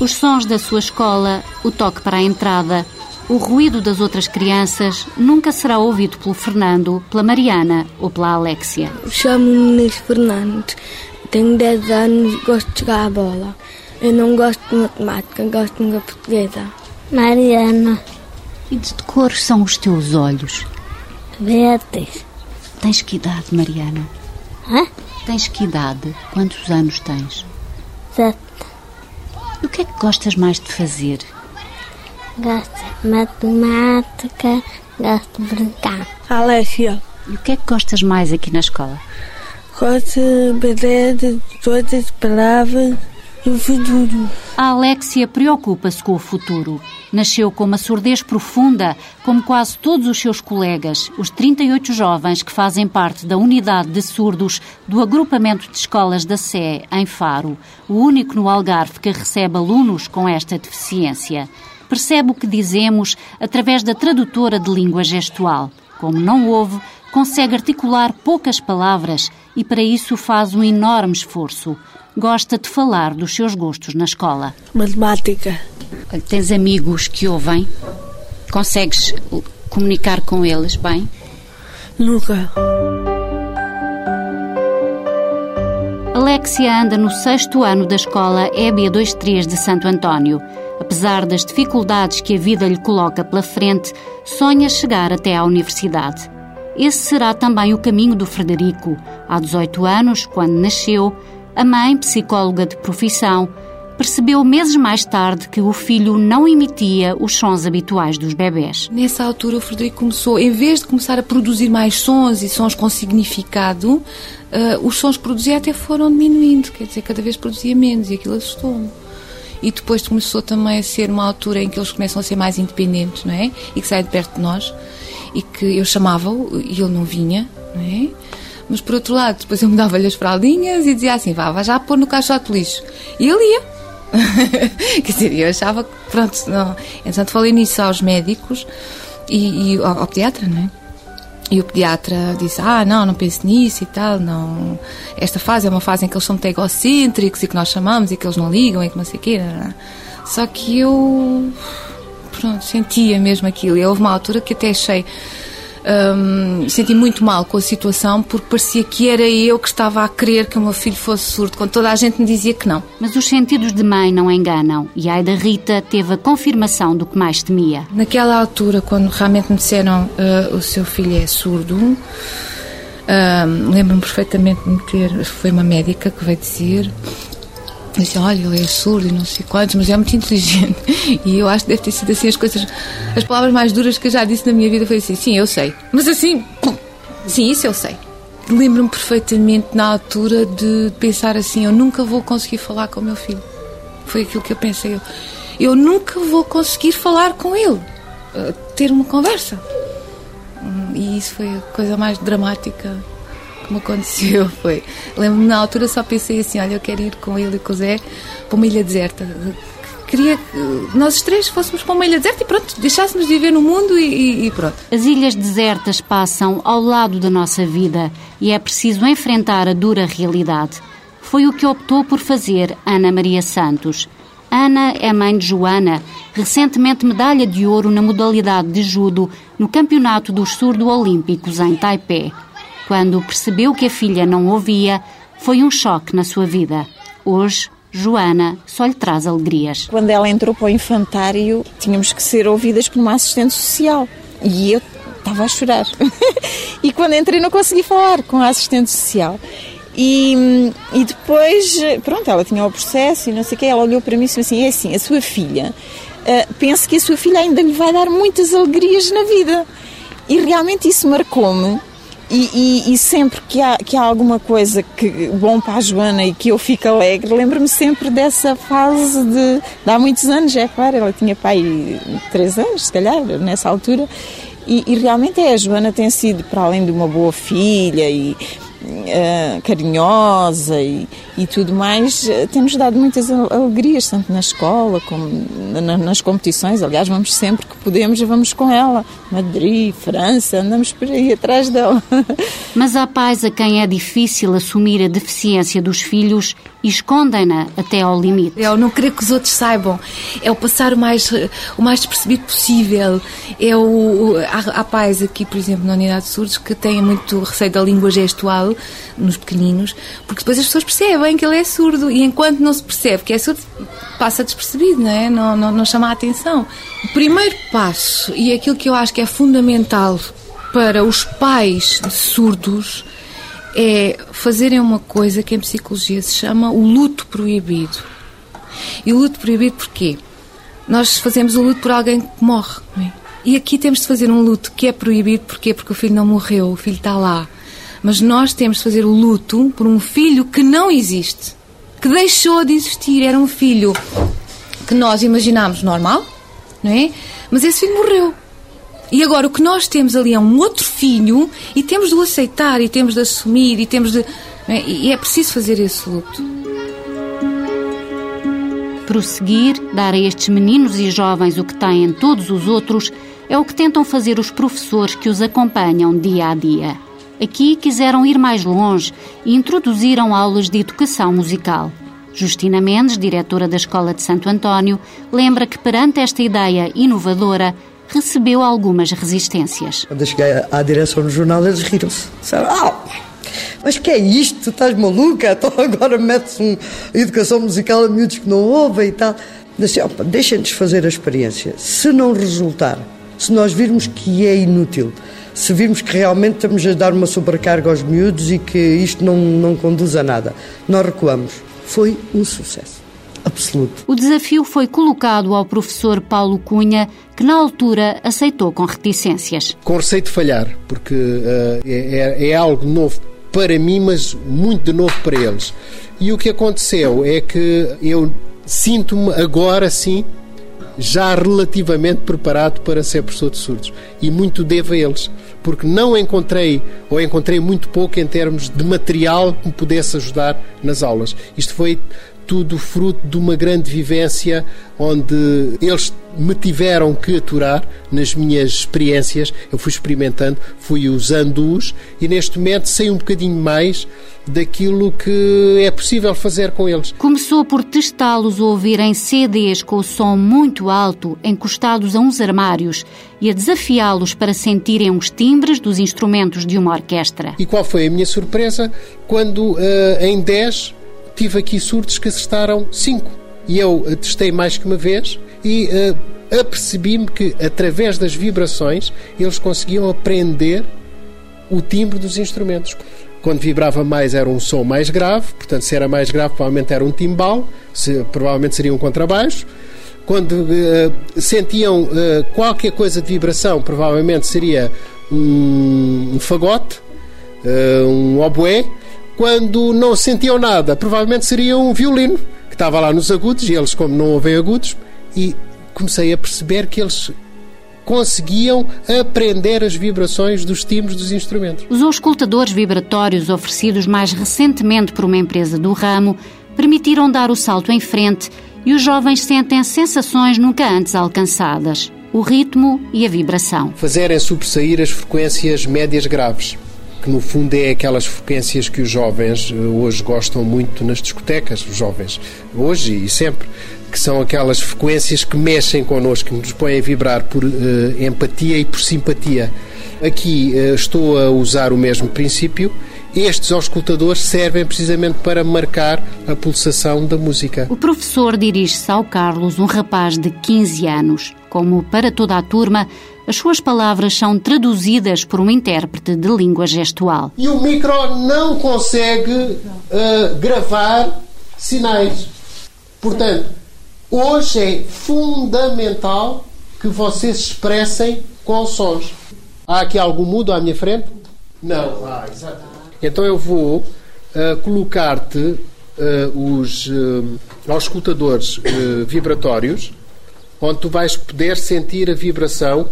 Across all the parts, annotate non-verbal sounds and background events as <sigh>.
Os sons da sua escola, o toque para a entrada, o ruído das outras crianças nunca será ouvido pelo Fernando, pela Mariana ou pela Alexia. Chamo-me Inês Fernandes, tenho 10 anos e gosto de jogar a bola. Eu não gosto de matemática, gosto de língua portuguesa. Mariana. E de que cores são os teus olhos? Verdes. Tens que idade, Mariana? Hã? Tens que idade? Quantos anos tens? Sete. E o que é que gostas mais de fazer? Gosto de matemática, gosto de brincar. Alexia, E o que é que gostas mais aqui na escola? gosto de aprender de todas as palavras futuro. A Alexia preocupa-se com o futuro. Nasceu com uma surdez profunda, como quase todos os seus colegas, os 38 jovens que fazem parte da unidade de surdos do agrupamento de escolas da Sé, em Faro, o único no Algarve que recebe alunos com esta deficiência. Percebe o que dizemos através da tradutora de língua gestual. Como não ouve, consegue articular poucas palavras e para isso faz um enorme esforço. Gosta de falar dos seus gostos na escola. Matemática. Tens amigos que ouvem? Consegues comunicar com eles bem? Nunca. Alexia anda no sexto ano da escola EB23 de Santo António. Apesar das dificuldades que a vida lhe coloca pela frente, sonha chegar até à universidade. Esse será também o caminho do Frederico. Há 18 anos, quando nasceu, a mãe, psicóloga de profissão, percebeu meses mais tarde que o filho não emitia os sons habituais dos bebés. Nessa altura o Frederico começou, em vez de começar a produzir mais sons e sons com significado, eh, os sons que produzia até foram diminuindo, quer dizer, cada vez produzia menos e aquilo assustou-me. E depois começou também a ser uma altura em que eles começam a ser mais independentes, não é? E que saem de perto de nós e que eu chamava-o e ele não vinha, não é? Mas por outro lado, depois eu me dava-lhe as fraldinhas e dizia assim: vá, vá já pôr no caixote lixo. E ele ia. <laughs> Quer dizer, eu achava que, pronto, não. Entretanto, falei nisso aos médicos e, e ao, ao pediatra, não é? E o pediatra disse: Ah, não, não pense nisso e tal, não. Esta fase é uma fase em que eles são muito egocêntricos e que nós chamamos e que eles não ligam e que não sei o quê. não, não. Só que eu. Pronto, sentia mesmo aquilo. E houve uma altura que até achei. Hum, senti muito mal com a situação porque parecia que era eu que estava a querer que o meu filho fosse surdo, quando toda a gente me dizia que não. Mas os sentidos de mãe não enganam e a Aida Rita teve a confirmação do que mais temia. Naquela altura, quando realmente me disseram "Ah, o seu filho é surdo, lembro-me perfeitamente de me ter. Foi uma médica que veio dizer. Disse, olha, ele é surdo e não sei quantos, mas é muito inteligente. <laughs> E eu acho que deve ter sido assim as coisas. As palavras mais duras que eu já disse na minha vida foi assim: sim, eu sei. Mas assim, pum, sim, isso eu sei. Lembro-me perfeitamente na altura de pensar assim: eu nunca vou conseguir falar com o meu filho. Foi aquilo que eu pensei. Eu, eu nunca vou conseguir falar com ele, eh, ter uma conversa. Hum, E isso foi a coisa mais dramática que me aconteceu. <laughs> Foi. Lembro-me na altura só pensei assim: olha, eu quero ir com ele e com o Zé para uma ilha deserta. Queria que nós três fôssemos para uma ilha deserta e pronto, deixássemos de viver no mundo e, e- pronto. As ilhas desertas passam ao lado da nossa vida e é preciso enfrentar a dura realidade. Foi o que optou por fazer Ana Maria Santos. Ana é mãe de Joana, recentemente medalha de ouro na modalidade de judo no Campeonato dos Surdo-Olímpicos em Taipei. Quando percebeu que a filha não ouvia, foi um choque na sua vida. Hoje, Joana só lhe traz alegrias. Quando ela entrou para o infantário, tínhamos que ser ouvidas por uma assistente social. E eu estava a chorar. <laughs> e quando entrei, não consegui falar com a assistente social. E, e depois, pronto, ela tinha o processo e não sei o quê. Ela olhou para mim e disse assim: é assim, a sua filha, ah, penso que a sua filha ainda lhe vai dar muitas alegrias na vida. E realmente isso marcou-me. E, e- e sempre que há, que há alguma coisa que bom para a Joana e que eu fico alegre, lembro-me sempre dessa fase de, de há muitos anos, é claro, ela tinha pai três anos, se calhar, nessa altura, e, e realmente é, a Joana tem sido, para além de uma boa filha e, uh, carinhosa e, e tudo mais, uh, tem-nos dado muitas alegrias, tanto na escola como na, nas competições. Aliás, vamos sempre que podemos, vamos com ela. Madrid, França, andamos por aí atrás dela. <laughs> Mas há pais a quem é difícil assumir a deficiência dos filhos e escondem-na até ao limite. É o não querer que os outros saibam, é o passar o mais, o mais despercebido possível. É o, há, há pais aqui, por exemplo, na unidade de surdos, que têm muito receio da língua gestual nos pequeninos, porque depois as pessoas percebem que ele é surdo e enquanto não se percebe que é surdo, passa despercebido, não é? Não, não, não chama a atenção. O primeiro passo, e aquilo que eu acho que é fundamental para os pais de surdos, é fazerem uma coisa que em psicologia se chama o luto proibido. E o luto proibido porquê? Nós fazemos o luto por alguém que morre. É? E aqui temos de fazer um luto que é proibido porquê? Porque o filho não morreu, o filho está lá. Mas nós temos de fazer o luto por um filho que não existe, que deixou de existir. Era um filho que nós imaginámos normal, não é? Mas esse filho morreu. E agora o que nós temos ali é um outro filho e temos de o aceitar e temos de assumir e temos de. É? E é preciso fazer esse luto. Prosseguir, dar a estes meninos e jovens o que têm todos os outros, é o que tentam fazer os professores que os acompanham dia a dia. Aqui quiseram ir mais longe e introduziram aulas de educação musical. Justina Mendes, diretora da Escola de Santo António, lembra que perante esta ideia inovadora, recebeu algumas resistências. Quando eu cheguei à direção do jornal, eles riram-se. Disseram, ah, mas que é isto? Tu estás maluca? <laughs> Então agora metes uma educação musical a miúdos que não ouvem e tal. Disse, opa, deixem-nos fazer a experiência. Se não resultar, se nós virmos que é inútil, se virmos que realmente estamos a dar uma sobrecarga aos miúdos e que isto não, não conduz a nada, nós recuamos. Foi um sucesso absoluto. O desafio foi colocado ao professor Paulo Cunha, que na altura aceitou com reticências. Com receio de falhar, porque uh, é, é algo novo para mim, mas muito de novo para eles. E o que aconteceu é que eu sinto-me agora sim já relativamente preparado para ser professor de surdos. E muito devo a eles, porque não encontrei, ou encontrei muito pouco em termos de material que me pudesse ajudar nas aulas. Isto foi tudo fruto de uma grande vivência onde eles me tiveram que aturar nas minhas experiências. Eu fui experimentando, fui usando-os e neste momento sei um bocadinho mais daquilo que é possível fazer com eles. Começou por testá-los a ouvirem CDs com o som muito alto, encostados a uns armários, e a desafiá-los para sentirem os timbres dos instrumentos de uma orquestra. E qual foi a minha surpresa quando, uh, em 10, tive aqui surdos que acertaram 5. E eu testei mais que uma vez e uh, apercebi-me que, através das vibrações, eles conseguiam aprender o timbre dos instrumentos. Quando vibrava mais era um som mais grave, portanto, se era mais grave, provavelmente era um timbal, se, provavelmente seria um contrabaixo. Quando uh, sentiam uh, qualquer coisa de vibração, provavelmente seria um, um fagote, uh, um oboé quando não sentiam nada, provavelmente seria um violino que estava lá nos agudos e eles, como não ouvem agudos, e comecei a perceber que eles conseguiam aprender as vibrações dos timbres dos instrumentos. Os auscultadores vibratórios oferecidos mais recentemente por uma empresa do ramo permitiram dar o salto em frente e os jovens sentem sensações nunca antes alcançadas: o ritmo e a vibração. Fazerem sobressair as frequências médias graves que no fundo é aquelas frequências que os jovens eh, hoje gostam muito nas discotecas, os jovens, hoje e sempre, que são aquelas frequências que mexem connosco, que nos põem a vibrar por uh, empatia e por simpatia. Aqui uh, estou a usar o mesmo princípio. Estes auscultadores servem precisamente para marcar a pulsação da música. O professor dirige-se ao Carlos, um rapaz de 15 anos. Como para toda a turma, as suas palavras são traduzidas por um intérprete de língua gestual. E o micro não consegue uh, gravar sinais. Portanto, hoje é fundamental que vocês expressem com sons. Há aqui algum mudo à minha frente? Não. Ah, exatamente. Então eu vou uh, colocar-te uh, os uh, auscultadores vibratórios, onde tu vais poder sentir a vibração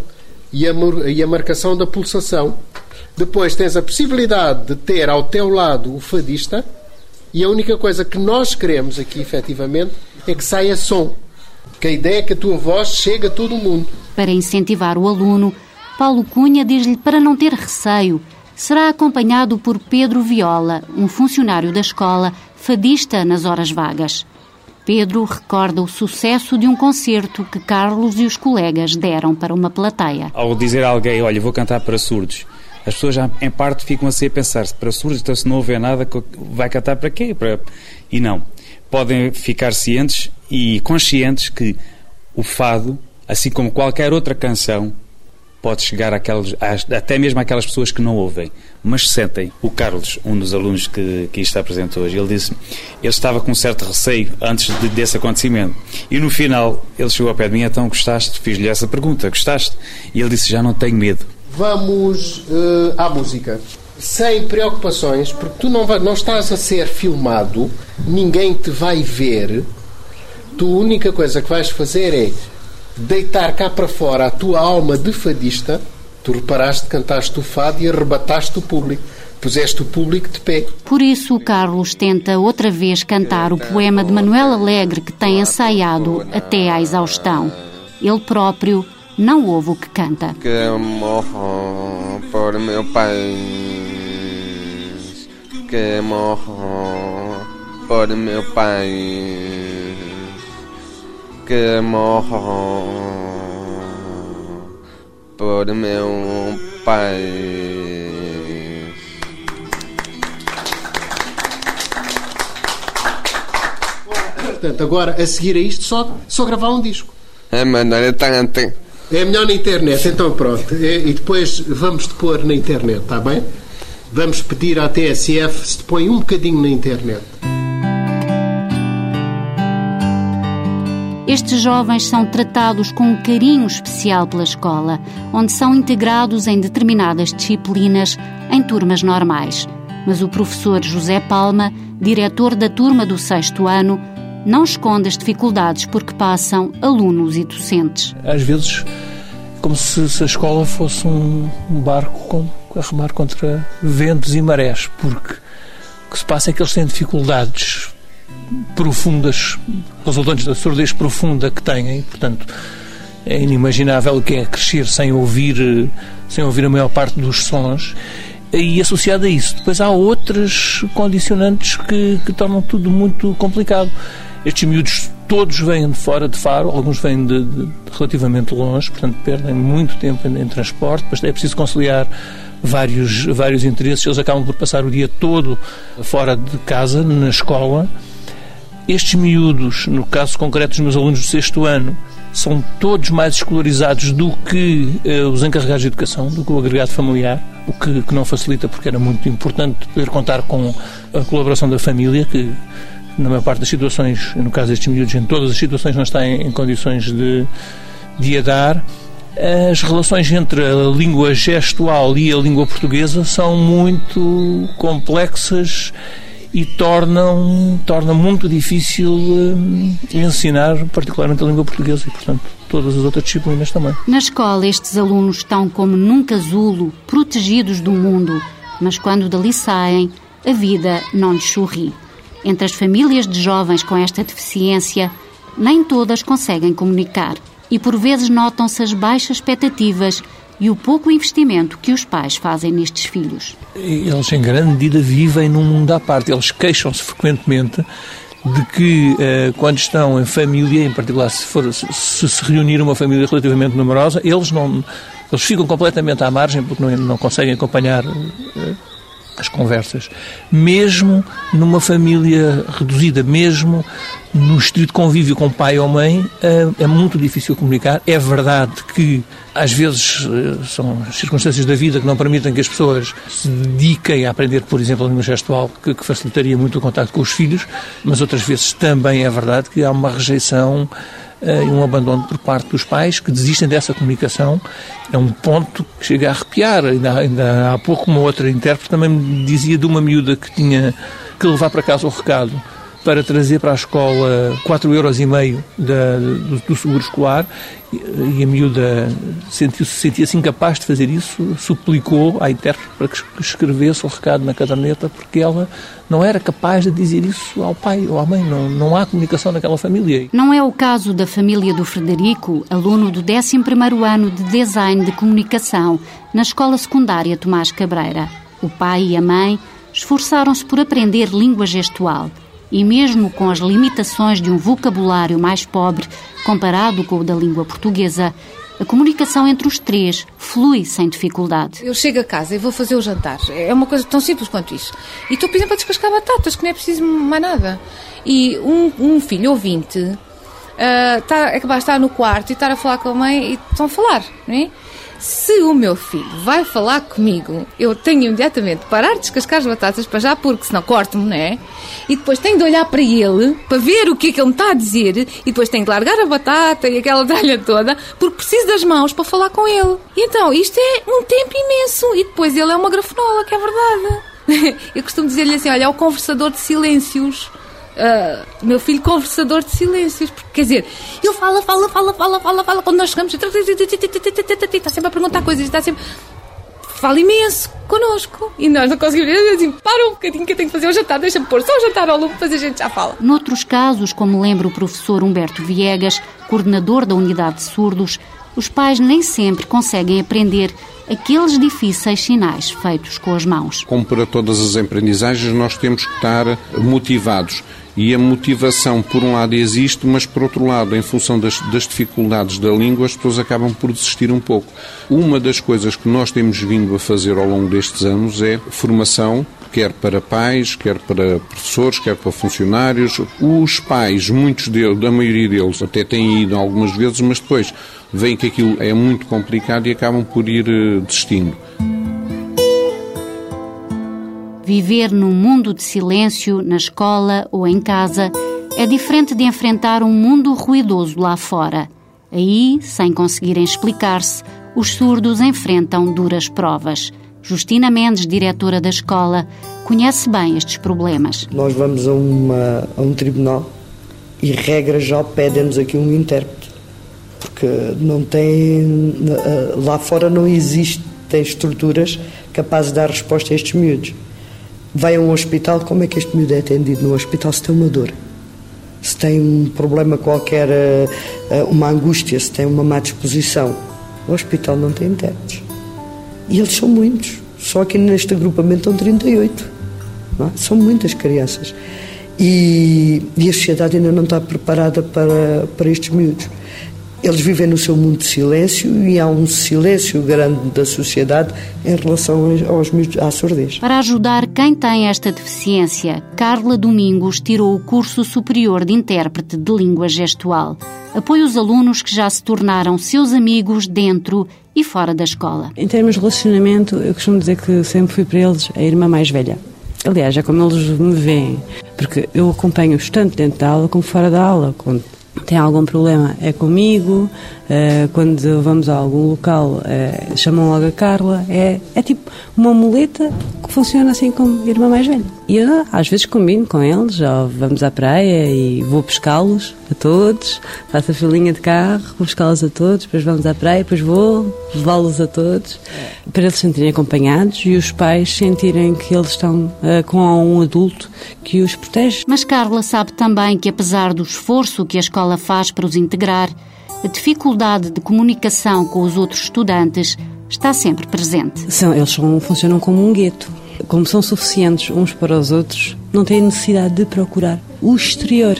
e a, e a marcação da pulsação. Depois tens a possibilidade de ter ao teu lado o fadista e a única coisa que nós queremos aqui, efetivamente, é que saia som. Que a ideia é que a tua voz chegue a todo o mundo. Para incentivar o aluno, Paulo Cunha diz-lhe para não ter receio. Será acompanhado por Pedro Viola, um funcionário da escola, fadista nas horas vagas. Pedro recorda o sucesso de um concerto que Carlos e os colegas deram para uma plateia. Ao dizer a alguém, olha, vou cantar para surdos, as pessoas já, em parte, ficam assim a pensar, se para surdos, então se não houver nada, vai cantar para quê? Para... E não. Podem ficar cientes e conscientes que o fado, assim como qualquer outra canção, pode chegar até mesmo àquelas pessoas que não ouvem, mas sentem. O Carlos, um dos alunos que, que está presente hoje, ele disse ele estava com um certo receio antes de, desse acontecimento. E no final, ele chegou ao pé de mim, então gostaste? Fiz-lhe essa pergunta, gostaste? E ele disse, já não tenho medo. Vamos uh, à música. Sem preocupações, porque tu não, vai, não estás a ser filmado, ninguém te vai ver. Tu a única coisa que vais fazer é deitar cá para fora a tua alma de fadista, tu reparaste, cantaste o fado e arrebataste o público. Puseste o público de pé. Por isso, o Carlos tenta outra vez cantar o poema de Manuel Alegre que tem ensaiado até à exaustão. Ele próprio não ouve o que canta. Que morro por meu país, que morro por meu país que morro por meu pai. Portanto, agora a seguir a isto, só, só gravar um disco. É melhor tanto. É melhor na internet, então pronto. E depois vamos te pôr na internet, está bem? Vamos pedir à TSF se te põe um bocadinho na internet. Estes jovens são tratados com um carinho especial pela escola, onde são integrados em determinadas disciplinas em turmas normais. Mas o professor José Palma, diretor da turma do sexto ano, não esconde as dificuldades porque passam alunos e docentes. Às vezes, como se, a escola fosse um, um barco com, a remar contra ventos e marés, porque o que se passa é que eles têm dificuldades profundas, resultantes da surdez profunda que têm, portanto, é inimaginável o que é crescer sem ouvir, sem ouvir a maior parte dos sons. E associado a isso, depois há outras condicionantes que, que tornam tudo muito complicado. Estes miúdos todos vêm de fora de Faro, alguns vêm de, de relativamente longe, portanto perdem muito tempo em, em transporte, depois é preciso conciliar vários, vários interesses, eles acabam por passar o dia todo fora de casa, na escola, estes miúdos, no caso concreto dos meus alunos do sexto ano, são todos mais escolarizados do que uh, os encarregados de educação, do que o agregado familiar, o que, que, não facilita porque era muito importante poder contar com a colaboração da família, que na maior parte das situações, no caso destes miúdos, em todas as situações não está em, em condições de, de a dar. As relações entre a língua gestual e a língua portuguesa são muito complexas e tornam, torna muito difícil um, ensinar, particularmente a língua portuguesa e, portanto, todas as outras disciplinas também. Na escola, estes alunos estão como num casulo, protegidos do mundo, mas quando dali saem, a vida não lhes sorri. Entre as famílias de jovens com esta deficiência, nem todas conseguem comunicar e por vezes notam-se as baixas expectativas e o pouco investimento que os pais fazem nestes filhos. Eles, em grande medida, vivem num mundo à parte. Eles queixam-se frequentemente de que, eh, quando estão em família, em particular se, for, se, se reunir uma família relativamente numerosa, eles não eles ficam completamente à margem porque não, não conseguem acompanhar eh, as conversas. Mesmo numa família reduzida, mesmo no estrito convívio com pai ou mãe, eh, é muito difícil comunicar. É verdade que às vezes eh, são circunstâncias da vida que não permitem que as pessoas se dediquem a aprender, por exemplo, a língua gestual, que, facilitaria muito o contato com os filhos, mas outras vezes também é verdade que há uma rejeição eh, e um abandono por parte dos pais que desistem dessa comunicação. É um ponto que chega a arrepiar. Ainda, ainda há pouco uma outra intérprete também me dizia de uma miúda que tinha que levar para casa o recado para trazer para a escola 4,5 euros e meio do, do seguro escolar e a miúda sentiu-se sentia-se incapaz de fazer isso, suplicou à intérprete para que escrevesse o recado na caderneta porque ela não era capaz de dizer isso ao pai ou à mãe, não, não há comunicação naquela família. Não é o caso da família do Frederico, aluno do 11º ano de Design de Comunicação na Escola Secundária Tomás Cabreira. O pai e a mãe esforçaram-se por aprender língua gestual e, mesmo com as limitações de um vocabulário mais pobre comparado com o da língua portuguesa, a comunicação entre os três flui sem dificuldade. Eu chego a casa e vou fazer o jantar. É uma coisa tão simples quanto isso. E estou, por exemplo, a descascar batatas, que não é preciso mais nada. E um, um filho ouvinte uh, está, é capaz de estar no quarto e estar a falar com a mãe e estão a falar, não é? Se o meu filho vai falar comigo, eu tenho imediatamente de parar de descascar as batatas para já, porque senão corto-me, não é? E depois tenho de olhar para ele para ver o que é que ele me está a dizer e depois tenho de largar a batata e aquela tralha toda porque preciso das mãos para falar com ele. Então, isto é um tempo imenso e depois ele é uma grafenola, que é verdade. <laughs> Eu costumo dizer-lhe assim: olha, é o conversador de silêncios uh, meu filho conversador de silêncios. Porque, quer dizer, ele fala, fala, fala, fala, fala, fala. Quando nós chegamos, está sempre a perguntar coisas, está sempre. Fala imenso connosco. E nós não conseguimos. Eu assim, para um bocadinho que eu tenho que fazer o jantar, deixa-me pôr só o jantar ao lume, depois a gente já fala. Noutros casos, como lembra o professor Humberto Viegas, coordenador da unidade de surdos, os pais nem sempre conseguem aprender aqueles difíceis sinais feitos com as mãos. Como para todas as aprendizagens, nós temos que estar motivados. E a motivação, por um lado, existe, mas por outro lado, em função das, das, dificuldades da língua, as pessoas acabam por desistir um pouco. Uma das coisas que nós temos vindo a fazer ao longo destes anos é formação, quer para pais, quer para professores, quer para funcionários. Os pais, muitos deles, a maioria deles, até têm ido algumas vezes, mas depois veem que aquilo é muito complicado e acabam por ir eh, desistindo. Viver num mundo de silêncio, na escola ou em casa, é diferente de enfrentar um mundo ruidoso lá fora. Aí, sem conseguirem explicar-se, os surdos enfrentam duras provas. Justina Mendes, diretora da escola, conhece bem estes problemas. Nós vamos a, uma, a um tribunal e, regra já, pedem-nos aqui um intérprete. Porque não tem. Lá fora não existem estruturas capazes de dar resposta a estes miúdos vai a um hospital, como é que este miúdo é atendido no hospital se tem uma dor? Se tem um problema qualquer, eh, eh, uma angústia, se tem uma má disposição. O hospital não tem intérpretes. E eles são muitos. Só aqui neste agrupamento estão 38. É? São muitas crianças. E, e, a sociedade ainda não está preparada para, para estes miúdos. Eles vivem no seu mundo de silêncio e há um silêncio grande da sociedade em relação aos, à surdez. Para ajudar quem tem esta deficiência, Carla Domingos tirou o curso superior de intérprete de língua gestual. Apoia os alunos que já se tornaram seus amigos dentro e fora da escola. Em termos de relacionamento, eu costumo dizer que sempre fui para eles a irmã mais velha. Aliás, é como eles me veem, porque eu acompanho-os tanto dentro da aula como fora da aula. Quando tem algum problema é comigo, uh, quando vamos a algum local uh, chamam logo a Carla, é, é tipo uma muleta que funciona assim como irmã mais velha. E eu às vezes combino com eles, ou vamos à praia e vou pescá-los a todos, faço a filinha de carro, vou pescá-los a todos, depois vamos à praia, depois vou levá-los a todos, para eles se sentirem acompanhados e os pais sentirem que eles estão uh, com um adulto que os protege. Mas Carla sabe também que apesar do esforço que a escola faz para os integrar, a dificuldade de comunicação com os outros estudantes está sempre presente. São, eles são, funcionam como um gueto. Como são suficientes uns para os outros, não têm necessidade de procurar o exterior.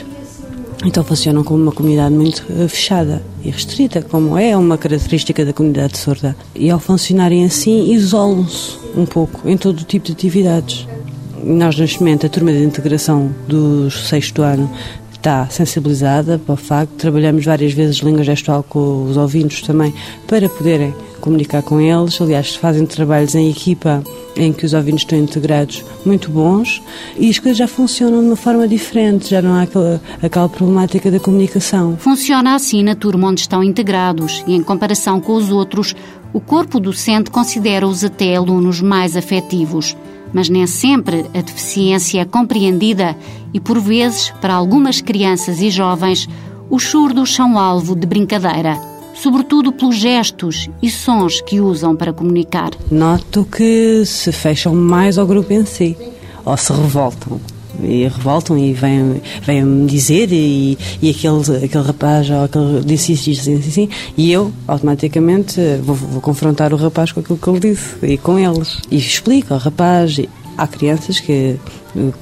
Então funcionam como uma comunidade muito eh, fechada e restrita, como é uma característica da comunidade surda. E ao funcionarem assim, isolam-se um pouco em todo o tipo de atividades. Nós, neste momento, a turma de integração do sexto ano está sensibilizada para o facto. Trabalhamos várias vezes língua gestual com os ouvintes também para poderem comunicar com eles. Aliás, fazem trabalhos em equipa em que os ouvintes estão integrados muito bons e as coisas já funcionam de uma forma diferente, já não há aquela, aquela problemática da comunicação. Funciona assim na turma onde estão integrados e, em comparação com os outros, o corpo docente considera-os até alunos mais afetivos. Mas nem sempre a deficiência é compreendida e, por vezes, para algumas crianças e jovens, os surdos são alvo de brincadeira, sobretudo pelos gestos e sons que usam para comunicar. Noto que se fecham mais ao grupo em si, ou se revoltam e revoltam e vêm, vêm me dizer e, e aquele, aquele rapaz ou aquele disse isso, disse assim, assim, e eu automaticamente vou, vou, confrontar o rapaz com aquilo que ele disse e com eles e explico ao rapaz há crianças que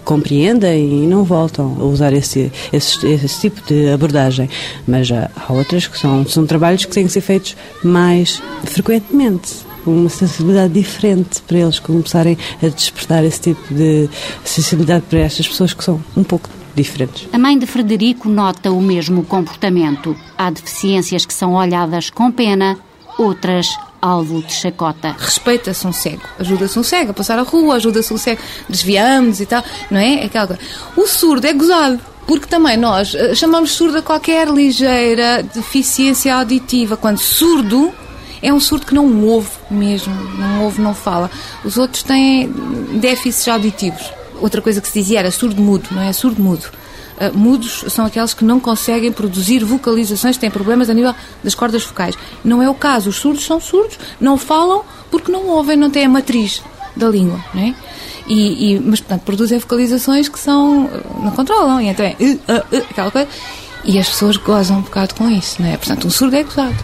compreendem e não voltam a usar esse, esse, esse tipo de abordagem. Mas há outras que são, são trabalhos que têm que ser feitos mais frequentemente uma sensibilidade diferente para eles começarem a despertar esse tipo de sensibilidade para estas pessoas que são um pouco diferentes. A mãe de Frederico nota o mesmo comportamento. Há deficiências que são olhadas com pena, outras alvo de chacota. Respeita-se um cego, ajuda-se um cego a passar a rua, ajuda-se um cego, desviamos e tal, não é? Aquela coisa. O surdo é gozado. Porque também nós eh, chamamos surdo a qualquer ligeira deficiência auditiva. Quando surdo é um surdo que não ouve mesmo, não ouve, não fala. Os outros têm déficits auditivos. Outra coisa que se dizia era surdo-mudo, não é? Surdo-mudo. Uh, mudos são aqueles que não conseguem produzir vocalizações, têm problemas a nível das cordas vocais. Não é o caso. Os surdos são surdos, não falam porque não ouvem, não têm a matriz da língua, não é? E, e, mas, portanto, produzem vocalizações que são. não controlam, e então é. Uh, uh, aquela coisa. E as pessoas gozam um bocado com isso, não é? Portanto, um surdo é gozado.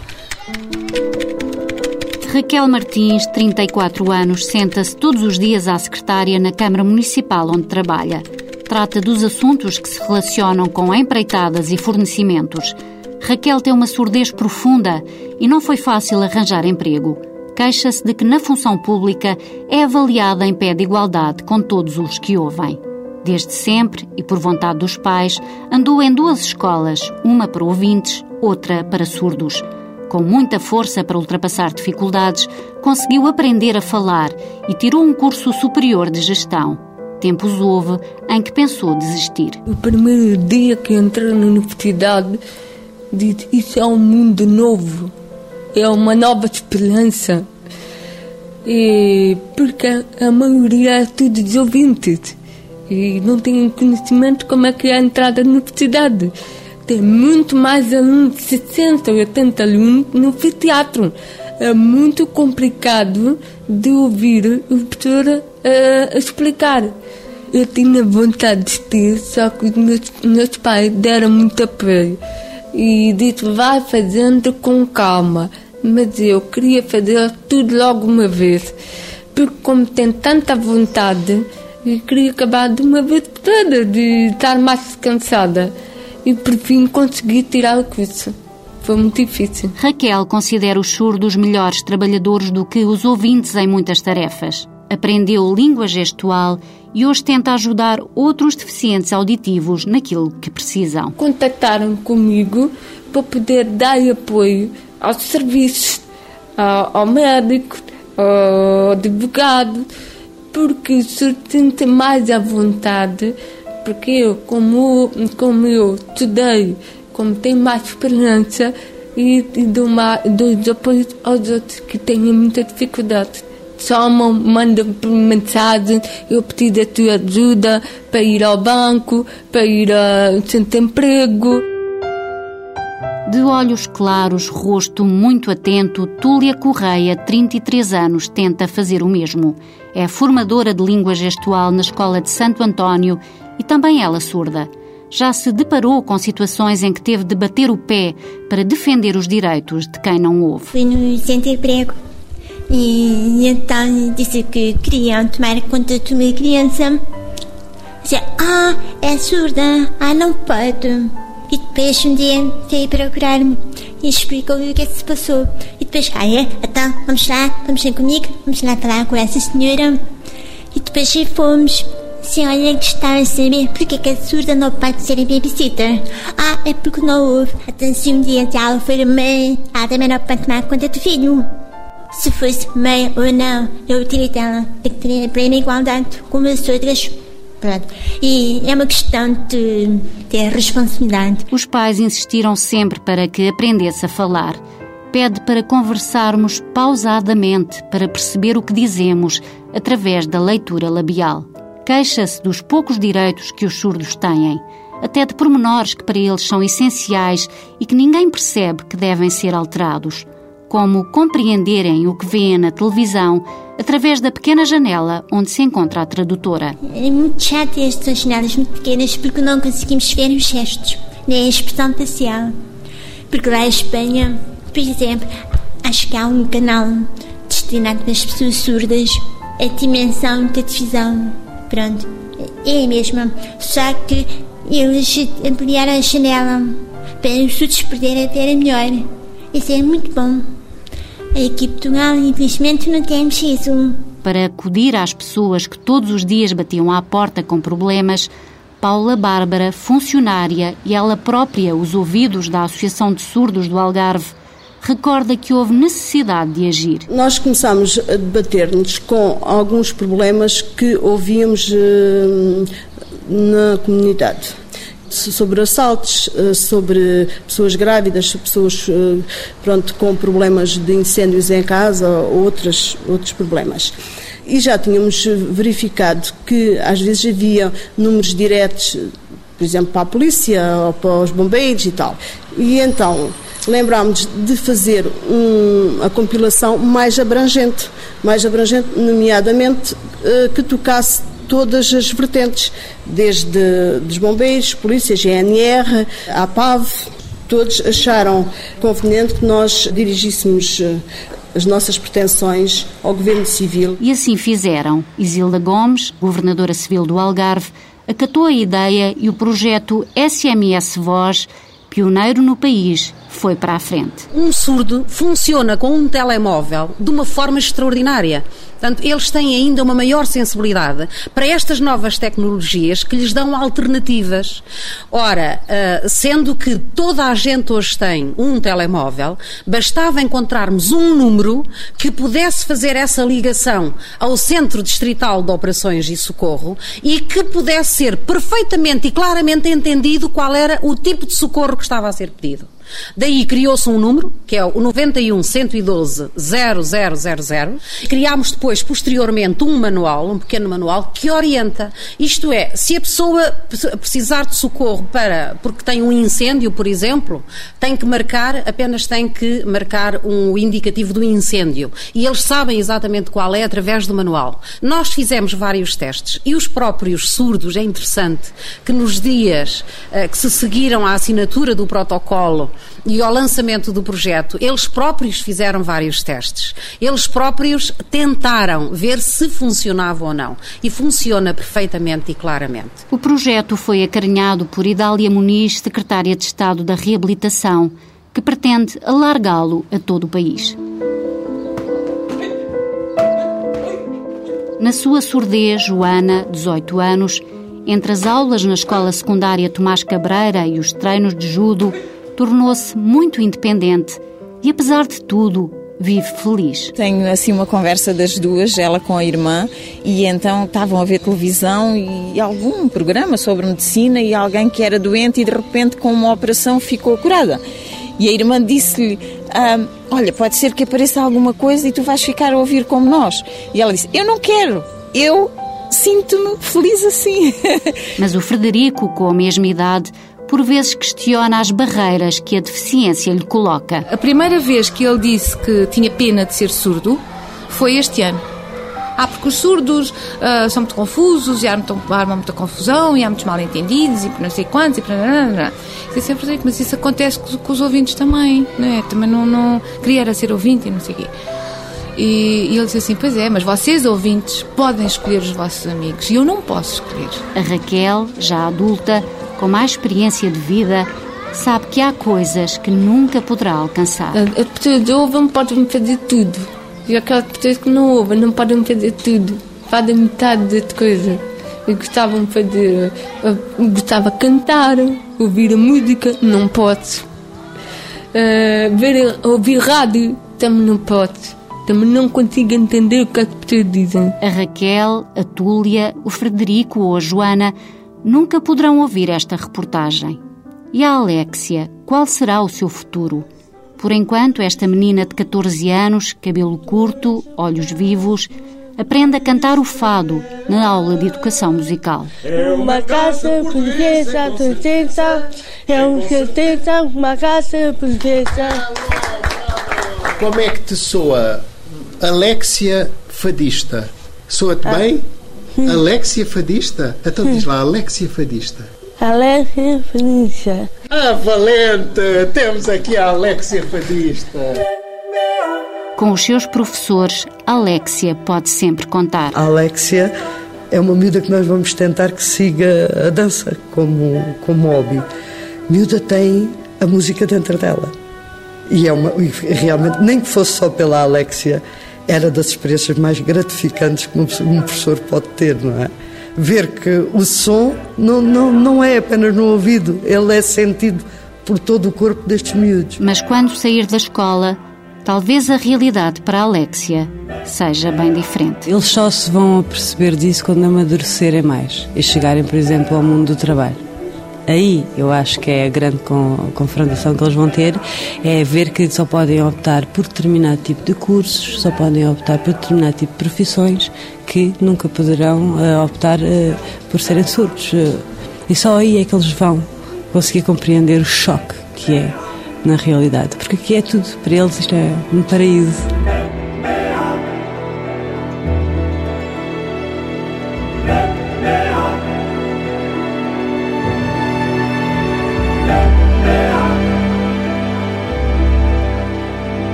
Raquel Martins, 34 anos, senta-se todos os dias à secretária na Câmara Municipal onde trabalha. Trata dos assuntos que se relacionam com empreitadas e fornecimentos. Raquel tem uma surdez profunda e não foi fácil arranjar emprego. Queixa-se de que na função pública é avaliada em pé de igualdade com todos os que ouvem. Desde sempre, e por vontade dos pais, andou em duas escolas, uma para ouvintes, outra para surdos com muita força para ultrapassar dificuldades, conseguiu aprender a falar e tirou um curso superior de gestão. Tempos houve em que pensou desistir. O primeiro dia que entrei na universidade, disse: Isso é um mundo novo, é uma nova esperança. E porque a maioria é tudo de ouvintes e não tem conhecimento como é que é a entrada na universidade tem muito mais alunos, 60, 80 alunos no teatro. É muito complicado de ouvir o professor uh, explicar. Eu tinha vontade de ter, só que os meus, meus pais deram muito apoio. E disse, vai fazendo com calma. Mas eu queria fazer tudo logo uma vez. Porque como tenho tanta vontade, eu queria acabar de uma vez toda, de estar mais cansada e por fim consegui tirar o curso. Foi muito difícil. Raquel considera os surdos melhores trabalhadores do que os ouvintes em muitas tarefas. Aprendeu língua gestual e hoje tenta ajudar outros deficientes auditivos naquilo que precisam. Contactaram comigo para poder dar apoio aos serviços, ao médico, ao advogado, porque se sente mais à vontade porque eu, como, como eu estudei, como tenho mais esperança e, e dou, uma, dou apoio aos outros que têm muita dificuldade. Chamam, mandam mensagem, eu preciso da tua ajuda para ir ao banco, para ir a centro emprego. De olhos claros, rosto muito atento, Túlia Correia, 33 anos, tenta fazer o mesmo. É formadora de língua gestual na Escola de Santo António e também ela surda. Já se deparou com situações em que teve de bater o pé para defender os direitos de quem não ouve. Fui no centro emprego e então disse que queriam tomar conta de uma criança. Dizia, ah, é surda, ah, não pode. E depois um dia veio procurar-me e explicou o que é que se passou. E depois, ah, é? Então, vamos lá, vamos lá comigo, vamos lá falar com essa senhora. E depois fomos senhora gostava de saber porque que a surda não pode ser babysitter. Ah, é porque não houve. Um dia ela for mãe, ela também não pode tomar conta do filho. Se fosse mãe ou não, eu tirei dela. Que ter plena igualdade com as outras. Pronto. E é uma questão de ter responsabilidade. Os pais insistiram sempre para que aprendesse a falar. Pede para conversarmos pausadamente, para perceber o que dizemos, através da leitura labial. Queixa-se dos poucos direitos que os surdos têm, até de pormenores que para eles são essenciais e que ninguém percebe que devem ser alterados, como compreenderem o que vêem na televisão através da pequena janela onde se encontra a tradutora. É muito chato estas janelas muito pequenas porque não conseguimos ver os gestos, nem a expressão facial. Porque lá em Espanha, por exemplo, acho que há um canal destinado às pessoas surdas, a dimensão da televisão. Pronto, é a mesma. Só que eles ampliaram a janela para os surdos poderem ver melhor. Isso é muito bom. Aqui em Portugal, infelizmente, não temos isso. Para acudir às pessoas que todos os dias batiam à porta com problemas, Paula Bárbara, funcionária e ela própria os ouvidos da Associação de Surdos do Algarve, recorda que houve necessidade de agir. Nós começámos a debater-nos com alguns problemas que ouvíamos eh, na comunidade sobre assaltos, eh, sobre pessoas grávidas, pessoas eh, pronto, com problemas de incêndios em casa ou outros, outros problemas. E já tínhamos verificado que às vezes havia números diretos, por exemplo, para a polícia ou para os bombeiros e tal. E então lembrámos de fazer um, a compilação mais abrangente, mais abrangente, nomeadamente eh, que tocasse todas as vertentes, desde dos bombeiros, polícia, GNR, a PAV, todos acharam conveniente que nós dirigíssemos eh, as nossas pretensões ao Governo Civil. E assim fizeram. Isilda Gomes, governadora civil do Algarve, acatou a ideia e o projeto SMS Voz, pioneiro no país, foi para a frente. Um surdo funciona com um telemóvel de uma forma extraordinária. Portanto, eles têm ainda uma maior sensibilidade para estas novas tecnologias que lhes dão alternativas. Ora, uh, sendo que toda a gente hoje tem um telemóvel, bastava encontrarmos um número que pudesse fazer essa ligação ao Centro Distrital de Operações e Socorro e que pudesse ser perfeitamente e claramente entendido qual era o tipo de socorro que estava a ser pedido. Daí criou-se um número, que é o 91 112 0000. Criámos depois, posteriormente, um manual, um pequeno manual, que orienta. Isto é, se a pessoa precisar de socorro para, porque tem um incêndio, por exemplo, tem que marcar, apenas tem que marcar um indicativo do incêndio. E eles sabem exatamente qual é através do manual. Nós fizemos vários testes e os próprios surdos, é interessante que nos dias uh, que se seguiram à assinatura do protocolo e ao lançamento do projeto, eles próprios fizeram vários testes. Eles próprios tentaram ver se funcionava ou não. E funciona perfeitamente e claramente. O projeto foi acarinhado por Idália Muniz, secretária de Estado da Reabilitação, que pretende alargá-lo a todo o país. Na sua surdez, Joana, 18 anos, entre as aulas na escola secundária Tomás Cabreira e os treinos de judo, tornou-se muito independente e, apesar de tudo, vive feliz. Tenho assim uma conversa das duas, ela com a irmã, e então estavam a ver televisão e algum programa sobre medicina e alguém que era doente e de repente com uma operação ficou curada. E a irmã disse-lhe: ah, Olha, pode ser que apareça alguma coisa e tu vais ficar a ouvir como nós. E ela disse: Eu não quero, eu sinto-me feliz assim. <laughs> Mas o Frederico, com a mesma idade, por vezes questiona as barreiras que a deficiência lhe coloca. A primeira vez que ele disse que tinha pena de ser surdo foi este ano. Ah, porque os surdos uh, são muito confusos e armam, armam muita confusão e há muitos mal-entendidos e não sei quantos e Eu sempre digo, mas isso acontece com, com, os ouvintes também, não é? Também não, não queria era ser ouvinte e não sei o quê. E, e ele disse assim: Pois é, mas vocês ouvintes podem escolher os vossos amigos e eu não posso escolher. A Raquel, já adulta, com mais experiência de vida, sabe que há coisas que nunca poderá alcançar. As pessoas ouvem podem fazer tudo. E aquelas pessoas que não ouvem não podem fazer tudo. Fazem metade das coisas. Eu gostava de fazer. Eu gostava de cantar, ouvir a música, não posso. Uh, ver, ouvir rádio, também não posso. Também não consigo entender o que as pessoas dizem. A Raquel, a Túlia, o Frederico ou a Joana nunca poderão ouvir esta reportagem. E a Alexia, qual será o seu futuro? Por enquanto, esta menina de 14 anos, cabelo curto, olhos vivos, aprende a cantar o fado na aula de educação musical. É uma casa portuguesa, certeza, é uma certeza, uma casa portuguesa. Como é que te soa Alexia Fadista? Soa-te bem? Alexia Fadista? Então diz lá, Alexia Fadista. Alexia Felicia. Ah, valente! Temos aqui a Alexia Fadista. Com os seus professores, Alexia pode sempre contar. A Alexia é uma miúda que nós vamos tentar que siga a dança como, como hobby. Miúda tem a música dentro dela. E é uma, e realmente, nem que fosse só pela Alexia, era das experiências mais gratificantes que um professor pode ter, não é? Ver que o som não, não, não é apenas no ouvido, ele é sentido por todo o corpo destes miúdos. Mas quando sair da escola, talvez a realidade para a Alexia seja bem diferente. Eles só se vão perceber disso quando amadurecerem mais e chegarem, por exemplo, ao mundo do trabalho. Aí eu acho que é a grande con- confrontação que eles vão ter, é ver que só podem optar por determinado tipo de cursos, só podem optar por determinado tipo de profissões que nunca poderão eh, optar eh, por serem surdos. Eh, e só aí é que eles vão conseguir compreender o choque que é na realidade. Porque aqui é tudo, para eles isto é um paraíso.